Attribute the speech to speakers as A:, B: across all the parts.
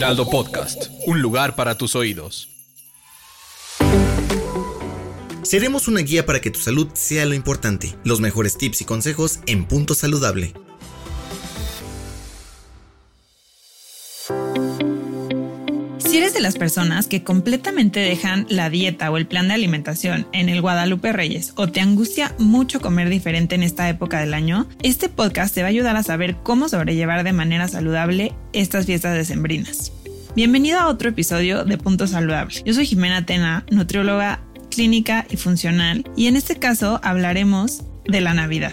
A: Heraldo Podcast, un lugar para tus oídos.
B: Seremos una guía para que tu salud sea lo importante. Los mejores tips y consejos en Punto Saludable.
C: Las personas que completamente dejan la dieta o el plan de alimentación en el Guadalupe Reyes o te angustia mucho comer diferente en esta época del año, este podcast te va a ayudar a saber cómo sobrellevar de manera saludable estas fiestas decembrinas. Bienvenido a otro episodio de Punto Saludable. Yo soy Jimena Tena, nutrióloga clínica y funcional, y en este caso hablaremos de la Navidad.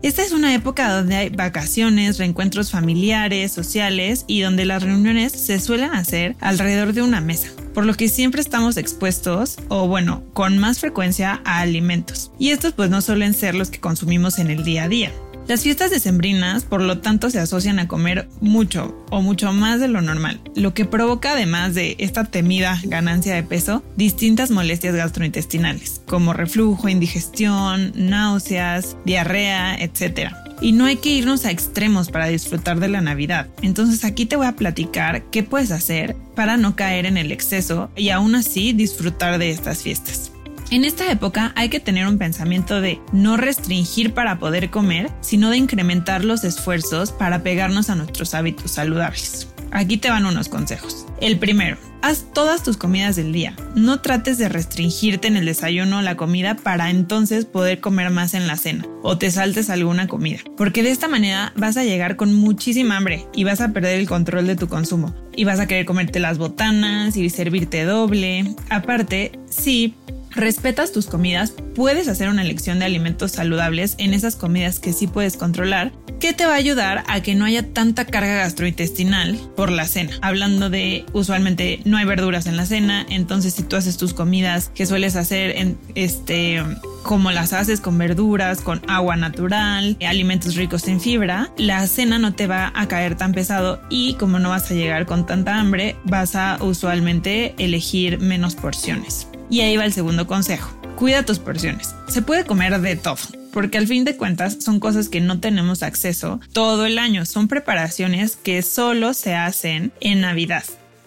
C: Esta es una época donde hay vacaciones, reencuentros familiares, sociales y donde las reuniones se suelen hacer alrededor de una mesa, por lo que siempre estamos expuestos, o bueno, con más frecuencia a alimentos. Y estos pues no suelen ser los que consumimos en el día a día. Las fiestas decembrinas, por lo tanto, se asocian a comer mucho o mucho más de lo normal, lo que provoca además de esta temida ganancia de peso, distintas molestias gastrointestinales, como reflujo, indigestión, náuseas, diarrea, etc. Y no hay que irnos a extremos para disfrutar de la Navidad. Entonces aquí te voy a platicar qué puedes hacer para no caer en el exceso y aún así disfrutar de estas fiestas. En esta época hay que tener un pensamiento de no restringir para poder comer, sino de incrementar los esfuerzos para pegarnos a nuestros hábitos saludables. Aquí te van unos consejos. El primero, haz todas tus comidas del día. No trates de restringirte en el desayuno o la comida para entonces poder comer más en la cena o te saltes alguna comida, porque de esta manera vas a llegar con muchísima hambre y vas a perder el control de tu consumo y vas a querer comerte las botanas y servirte doble. Aparte, sí, respetas tus comidas, puedes hacer una elección de alimentos saludables en esas comidas que sí puedes controlar, que te va a ayudar a que no haya tanta carga gastrointestinal por la cena. Hablando de usualmente no hay verduras en la cena, entonces si tú haces tus comidas que sueles hacer en este como las haces con verduras, con agua natural, alimentos ricos en fibra, la cena no te va a caer tan pesado y como no vas a llegar con tanta hambre, vas a usualmente elegir menos porciones. Y ahí va el segundo consejo. Cuida tus porciones. Se puede comer de todo, porque al fin de cuentas son cosas que no tenemos acceso todo el año. Son preparaciones que solo se hacen en Navidad.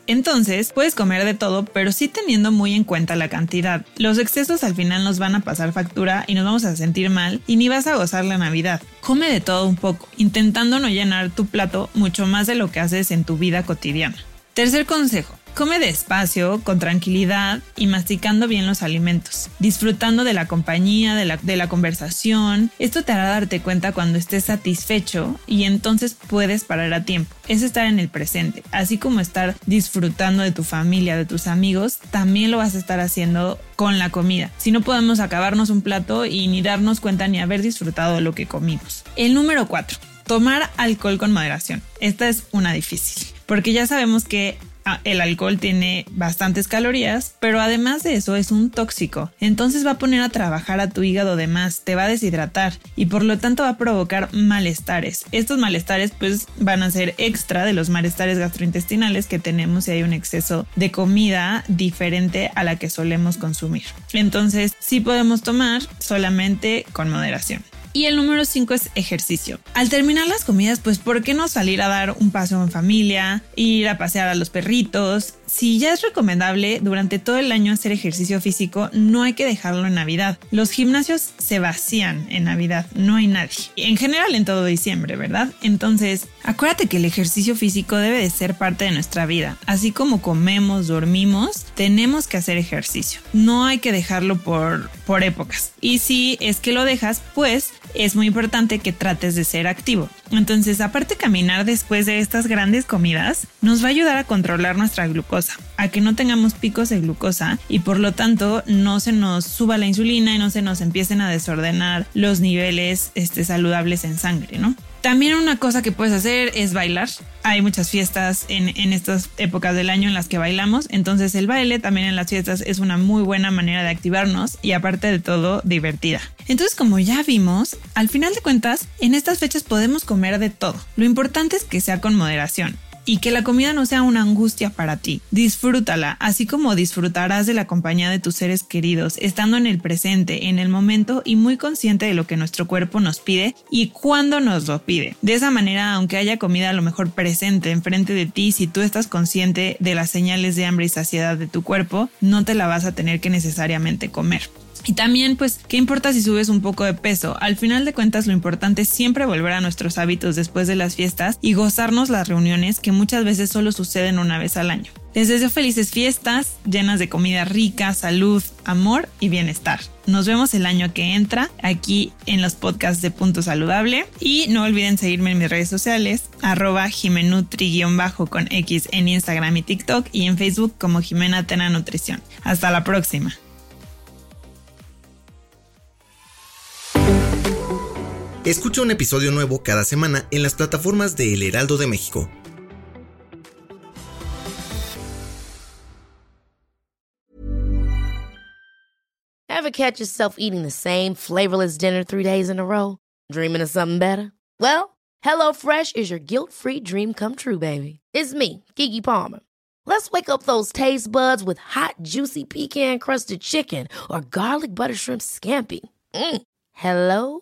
C: Entonces, puedes comer de todo, pero sí teniendo muy en cuenta la cantidad. Los excesos al final nos van a pasar factura y nos vamos a sentir mal y ni vas a gozar la Navidad. Come de todo un poco, intentando no llenar tu plato mucho más de lo que haces en tu vida cotidiana. Tercer consejo. Come despacio, con tranquilidad y masticando bien los alimentos, disfrutando de la compañía, de la, de la, conversación. Esto te hará darte cuenta cuando estés satisfecho y entonces puedes parar a tiempo. Es estar en el presente, así como estar disfrutando de tu familia, de tus amigos, también lo vas a estar haciendo con la comida. Si no podemos acabarnos un plato y ni darnos cuenta ni haber disfrutado de lo que comimos. El número 4. Tomar alcohol con moderación. Esta es una difícil, porque ya sabemos que el alcohol tiene bastantes calorías, pero además de eso es un tóxico. Entonces va a poner a trabajar a tu hígado de más, te va a deshidratar y por lo tanto va a provocar malestares. Estos malestares pues van a ser extra de los malestares gastrointestinales que tenemos si hay un exceso de comida diferente a la que solemos consumir. Entonces sí podemos tomar solamente con moderación. Y el número 5 es ejercicio. Al terminar las comidas, pues ¿por qué no salir a dar un paseo en familia, ir a pasear a los perritos? Si ya es recomendable durante todo el año hacer ejercicio físico, no hay que dejarlo en Navidad. Los gimnasios se vacían en Navidad, no hay nadie. En general en todo diciembre, ¿verdad? Entonces, acuérdate que el ejercicio físico debe de ser parte de nuestra vida. Así como comemos, dormimos, tenemos que hacer ejercicio. No hay que dejarlo por, por épocas. Y si es que lo dejas, pues es muy importante que trates de ser activo. Entonces, aparte caminar después de estas grandes comidas, nos va a ayudar a controlar nuestra glucosa, a que no tengamos picos de glucosa y por lo tanto no se nos suba la insulina y no se nos empiecen a desordenar los niveles este, saludables en sangre, ¿no? También una cosa que puedes hacer es bailar. Hay muchas fiestas en, en, estas épocas del año en las que bailamos, entonces el baile también en las fiestas es una muy buena manera de activarnos y aparte de todo divertida. Entonces como ya vimos, al final de cuentas, en estas fechas podemos comer de todo. Lo importante es que sea con moderación y que la comida no sea una angustia para ti. Disfrútala, así como disfrutarás de la compañía de tus seres queridos, estando en el presente, en el momento y muy consciente de lo que nuestro cuerpo nos pide y cuándo nos lo pide. De esa manera, aunque haya comida a lo mejor presente enfrente de ti, si tú estás consciente de las señales de hambre y saciedad de tu cuerpo, no te la vas a tener que necesariamente comer. Y también, pues, ¿qué importa si subes un poco de peso? Al final de cuentas, lo importante es siempre volver a nuestros hábitos después de las fiestas y gozarnos las reuniones que muchas veces solo suceden una vez al año. Les deseo felices fiestas, llenas de comida rica, salud, amor y bienestar. Nos vemos el año que entra aquí en los podcasts de Punto Saludable. Y no olviden seguirme en mis redes sociales, arroba jimenutri-bajo con X en Instagram y TikTok y en Facebook como Jimena Tena Nutrición. Hasta la próxima.
B: Escucha un episodio nuevo cada semana en las plataformas de El Heraldo de México.
D: Ever catch yourself eating the same flavorless dinner three days in a row? Dreaming of something better? Well, HelloFresh is your guilt-free dream come true, baby. It's me, Kiki Palmer. Let's wake up those taste buds with hot, juicy pecan-crusted chicken or garlic butter shrimp scampi. Mm. Hello?